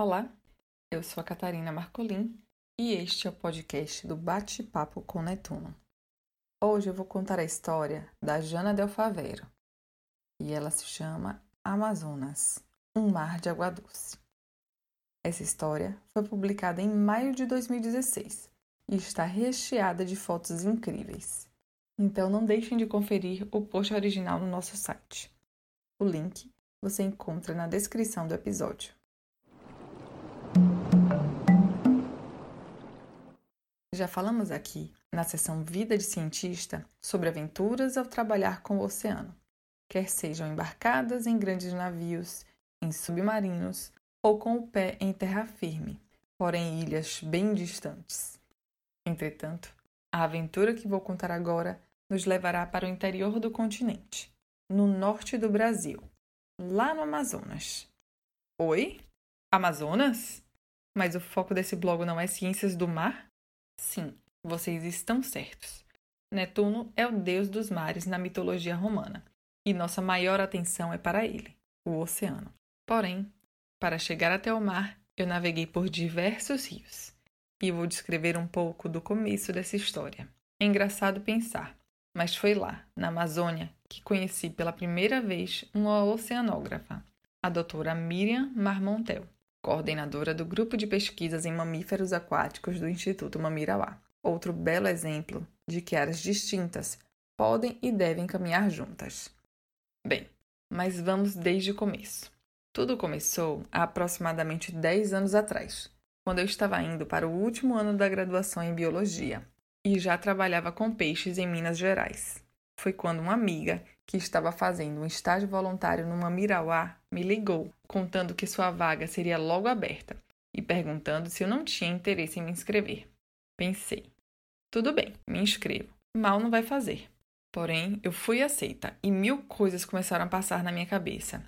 Olá, eu sou a Catarina Marcolin e este é o podcast do Bate-Papo com Netuno. Hoje eu vou contar a história da Jana Del Favero e ela se chama Amazonas, um mar de água doce. Essa história foi publicada em maio de 2016 e está recheada de fotos incríveis. Então não deixem de conferir o post original no nosso site. O link você encontra na descrição do episódio. Já falamos aqui, na seção Vida de Cientista, sobre aventuras ao trabalhar com o oceano, quer sejam embarcadas em grandes navios, em submarinos ou com o pé em terra firme, porém ilhas bem distantes. Entretanto, a aventura que vou contar agora nos levará para o interior do continente, no norte do Brasil, lá no Amazonas. Oi? Amazonas? Mas o foco desse blog não é ciências do mar? Sim, vocês estão certos. Netuno é o deus dos mares na mitologia romana, e nossa maior atenção é para ele, o oceano. Porém, para chegar até o mar, eu naveguei por diversos rios, e vou descrever um pouco do começo dessa história. É engraçado pensar, mas foi lá, na Amazônia, que conheci pela primeira vez uma oceanógrafa, a doutora Miriam Marmontel coordenadora do grupo de pesquisas em mamíferos aquáticos do Instituto Mamirauá. Outro belo exemplo de que áreas distintas podem e devem caminhar juntas. Bem, mas vamos desde o começo. Tudo começou há aproximadamente 10 anos atrás, quando eu estava indo para o último ano da graduação em biologia e já trabalhava com peixes em Minas Gerais. Foi quando uma amiga que estava fazendo um estágio voluntário numa Mirauá, me ligou, contando que sua vaga seria logo aberta e perguntando se eu não tinha interesse em me inscrever. Pensei, tudo bem, me inscrevo, mal não vai fazer. Porém, eu fui aceita e mil coisas começaram a passar na minha cabeça.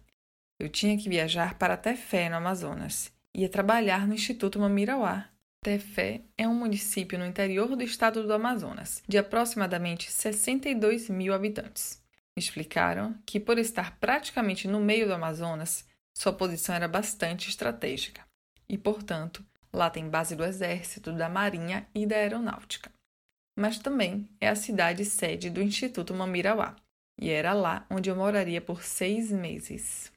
Eu tinha que viajar para Tefé, no Amazonas. Ia trabalhar no Instituto Mamirauá. Tefé é um município no interior do estado do Amazonas, de aproximadamente 62 mil habitantes. Me explicaram que, por estar praticamente no meio do Amazonas, sua posição era bastante estratégica e, portanto, lá tem base do Exército, da Marinha e da Aeronáutica. Mas também é a cidade sede do Instituto Mamirauá, e era lá onde eu moraria por seis meses.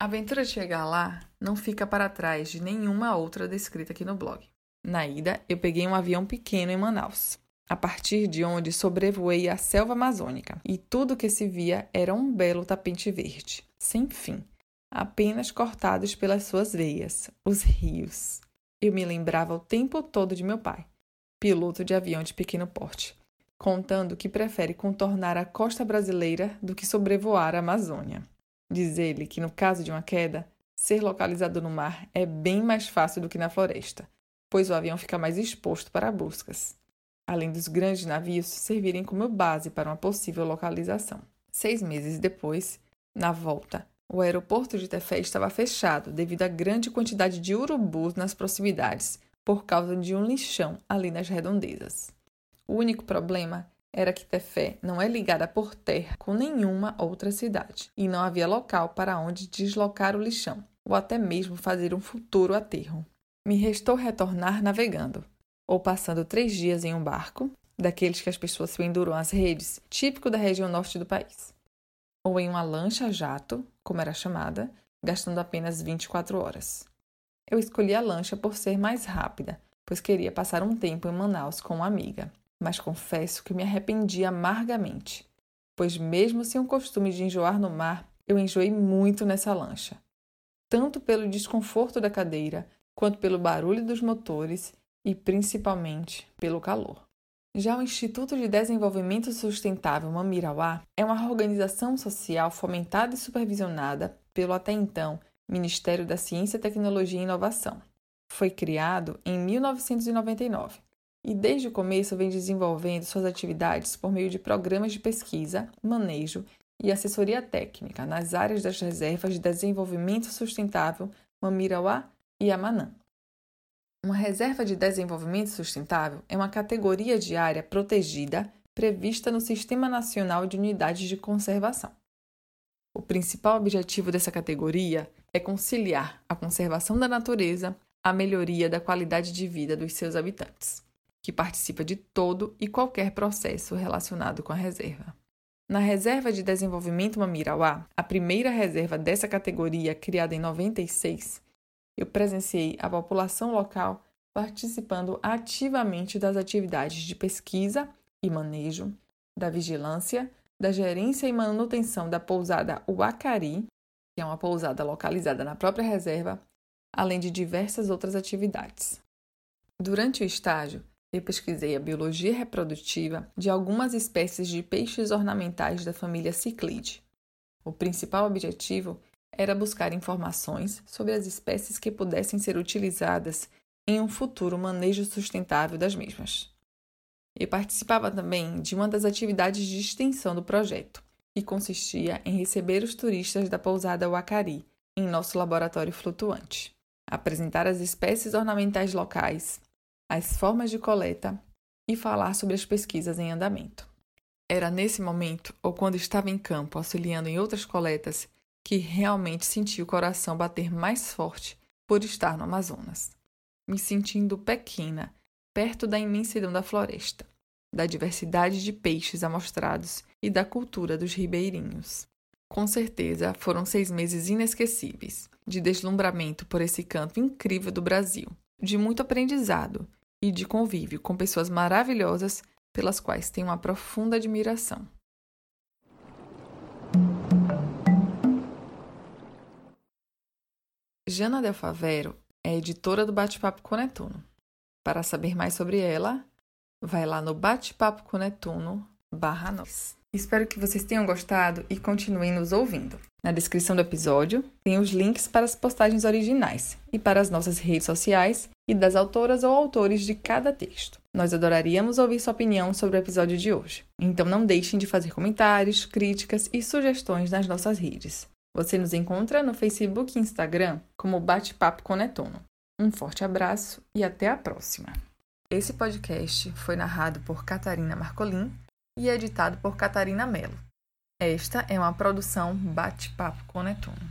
A aventura de chegar lá não fica para trás de nenhuma outra descrita aqui no blog. Na ida, eu peguei um avião pequeno em Manaus a partir de onde sobrevoei a selva amazônica, e tudo que se via era um belo tapete verde, sem fim, apenas cortados pelas suas veias, os rios. Eu me lembrava o tempo todo de meu pai, piloto de avião de pequeno porte, contando que prefere contornar a costa brasileira do que sobrevoar a Amazônia. Diz ele que, no caso de uma queda, ser localizado no mar é bem mais fácil do que na floresta, pois o avião fica mais exposto para buscas além dos grandes navios servirem como base para uma possível localização. Seis meses depois, na volta, o aeroporto de Tefé estava fechado devido à grande quantidade de urubus nas proximidades, por causa de um lixão ali nas redondezas. O único problema era que Tefé não é ligada por terra com nenhuma outra cidade, e não havia local para onde deslocar o lixão, ou até mesmo fazer um futuro aterro. Me restou retornar navegando, ou passando três dias em um barco, daqueles que as pessoas penduram às redes, típico da região norte do país, ou em uma lancha-jato, como era chamada, gastando apenas 24 horas. Eu escolhi a lancha por ser mais rápida, pois queria passar um tempo em Manaus com uma amiga, mas confesso que me arrependi amargamente, pois, mesmo sem o costume de enjoar no mar, eu enjoei muito nessa lancha, tanto pelo desconforto da cadeira, quanto pelo barulho dos motores e principalmente pelo calor. Já o Instituto de Desenvolvimento Sustentável Mamirauá é uma organização social fomentada e supervisionada pelo até então Ministério da Ciência, Tecnologia e Inovação. Foi criado em 1999 e desde o começo vem desenvolvendo suas atividades por meio de programas de pesquisa, manejo e assessoria técnica nas áreas das reservas de desenvolvimento sustentável Mamirauá e Amanã. Uma reserva de desenvolvimento sustentável é uma categoria de área protegida prevista no Sistema Nacional de Unidades de Conservação. O principal objetivo dessa categoria é conciliar a conservação da natureza à melhoria da qualidade de vida dos seus habitantes, que participa de todo e qualquer processo relacionado com a reserva. Na Reserva de Desenvolvimento Mamirauá, a primeira reserva dessa categoria criada em 96, eu presenciei a população local participando ativamente das atividades de pesquisa e manejo, da vigilância, da gerência e manutenção da pousada Uacari, que é uma pousada localizada na própria reserva, além de diversas outras atividades. Durante o estágio, eu pesquisei a biologia reprodutiva de algumas espécies de peixes ornamentais da família Ciclide. O principal objetivo era buscar informações sobre as espécies que pudessem ser utilizadas em um futuro manejo sustentável das mesmas. E participava também de uma das atividades de extensão do projeto, que consistia em receber os turistas da pousada Wakari em nosso laboratório flutuante, apresentar as espécies ornamentais locais, as formas de coleta e falar sobre as pesquisas em andamento. Era nesse momento, ou quando estava em campo auxiliando em outras coletas, que realmente senti o coração bater mais forte por estar no Amazonas me sentindo pequena, perto da imensidão da floresta, da diversidade de peixes amostrados e da cultura dos ribeirinhos. Com certeza foram seis meses inesquecíveis, de deslumbramento por esse canto incrível do Brasil, de muito aprendizado e de convívio com pessoas maravilhosas pelas quais tenho uma profunda admiração. Jana Del Favero é editora do Bate-Papo com Netuno. Para saber mais sobre ela, vai lá no Bate-Papo com Netuno barra nós. Espero que vocês tenham gostado e continuem nos ouvindo. Na descrição do episódio tem os links para as postagens originais e para as nossas redes sociais e das autoras ou autores de cada texto. Nós adoraríamos ouvir sua opinião sobre o episódio de hoje. Então não deixem de fazer comentários, críticas e sugestões nas nossas redes. Você nos encontra no Facebook e Instagram como Bate-Papo com Netuno. Um forte abraço e até a próxima. Esse podcast foi narrado por Catarina Marcolin e editado por Catarina Mello. Esta é uma produção Bate-Papo com Netuno.